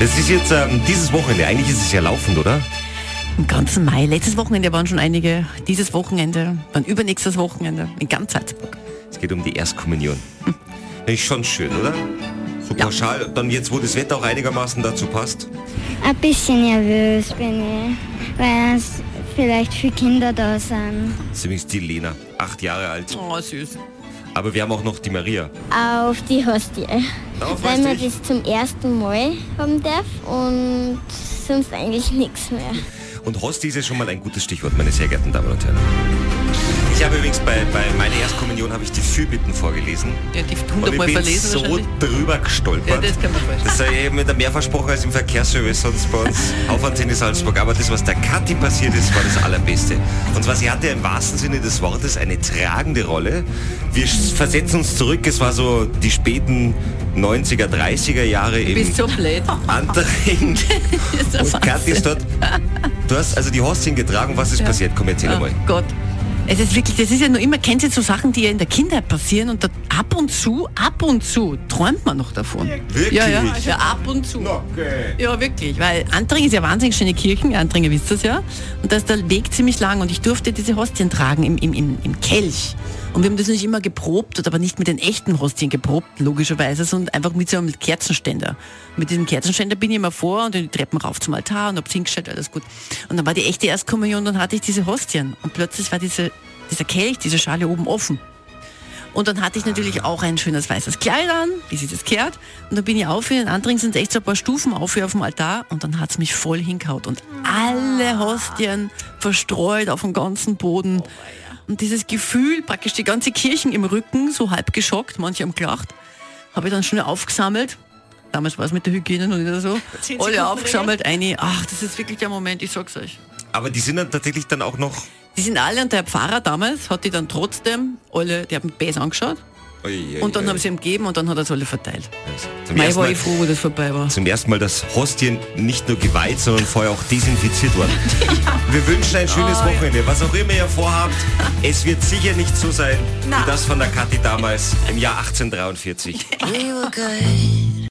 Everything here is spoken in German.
Das ist jetzt ähm, dieses Wochenende. Eigentlich ist es ja laufend, oder? Im ganzen Mai. Letztes Wochenende waren schon einige. Dieses Wochenende, dann übernächstes Wochenende in ganz Salzburg. Es geht um die Erstkommunion. Hm. Ist schon schön, oder? So Ja. pauschal. Dann jetzt, wo das Wetter auch einigermaßen dazu passt. Ein bisschen nervös bin ich, weil es vielleicht viele Kinder da sind. Das ist übrigens die Lena, acht Jahre alt. Oh, süß. Aber wir haben auch noch die Maria. Auf die Hostie. Darauf Weil man das zum ersten Mal haben darf und sonst eigentlich nichts mehr. Und Hostie ist ja schon mal ein gutes Stichwort, meine sehr geehrten Damen und Herren. Ich habe übrigens bei, bei meiner Erstkommunion habe ich die Fürbitten vorgelesen. Ja, die Und ich hundertmal bin verlesen so drüber gestolpert. Ja, das kann man vorstellen. Das sei eben wieder mehr versprochen als im Verkehrsservice sonst bei uns Aufwärtsende Salzburg. Aber das, was der Kathi passiert ist, war das Allerbeste. Und zwar, sie hatte im wahrsten Sinne des Wortes eine tragende Rolle. Wir versetzen uns zurück, es war so die späten 90er, 30er Jahre im Bist so blöd. Antering. Und Kathi ist dort. Du hast also die Hostien getragen. Was ist passiert? Komm, erzähl Oh mal. Gott. Es ist wirklich, das ist ja nur immer, kennt ihr so Sachen, die ja in der Kindheit passieren und da ab und zu, ab und zu träumt man noch davon. Wirklich? Ja, ja, ja, ab und zu. Okay. Ja, wirklich, weil Antring ist ja wahnsinnig schöne Kirchen, Antringer wisst ihr ja, und da ist der Weg ziemlich lang und ich durfte diese Hostien tragen im, im, im, im Kelch. Und wir haben das nicht immer geprobt, oder aber nicht mit den echten Hostien geprobt, logischerweise, sondern einfach mit so einem Kerzenständer. Mit diesem Kerzenständer bin ich immer vor und die Treppen rauf zum Altar und hab's hingestellt, alles gut. Und dann war die echte Erstkommunion, dann hatte ich diese Hostien und plötzlich war diese, dieser Kelch, diese Schale oben offen. Und dann hatte ich natürlich auch ein schönes weißes Kleid an, wie sich das kehrt. Und dann bin ich auf, in den anderen sind echt so ein paar Stufen auf hier auf dem Altar und dann hat's mich voll hinkaut. Und alle Hostien verstreut auf dem ganzen Boden. Und dieses Gefühl, praktisch die ganze Kirchen im Rücken, so halb geschockt, manche haben gelacht, habe ich dann schnell aufgesammelt. Damals war es mit der Hygiene noch nicht so. Alle aufgesammelt, eine. Ach, das ist wirklich der Moment, ich sag's euch. Aber die sind dann tatsächlich dann auch noch. Die sind alle und der Pfarrer damals hat die dann trotzdem alle, die haben Bäs angeschaut Ui, ui, und dann ui. haben sie ihm gegeben und dann hat er es alle verteilt. zum, Mei ersten war Mal, ich froh, wo das vorbei war. zum ersten Mal, dass Hostien nicht nur geweiht, sondern vorher auch desinfiziert wurden. Wir wünschen ein schönes Oh, ja. Wochenende. Was auch immer ihr vorhabt, es wird sicher nicht so sein Na. wie das von der Kathi damals im Jahr 1843. We were good.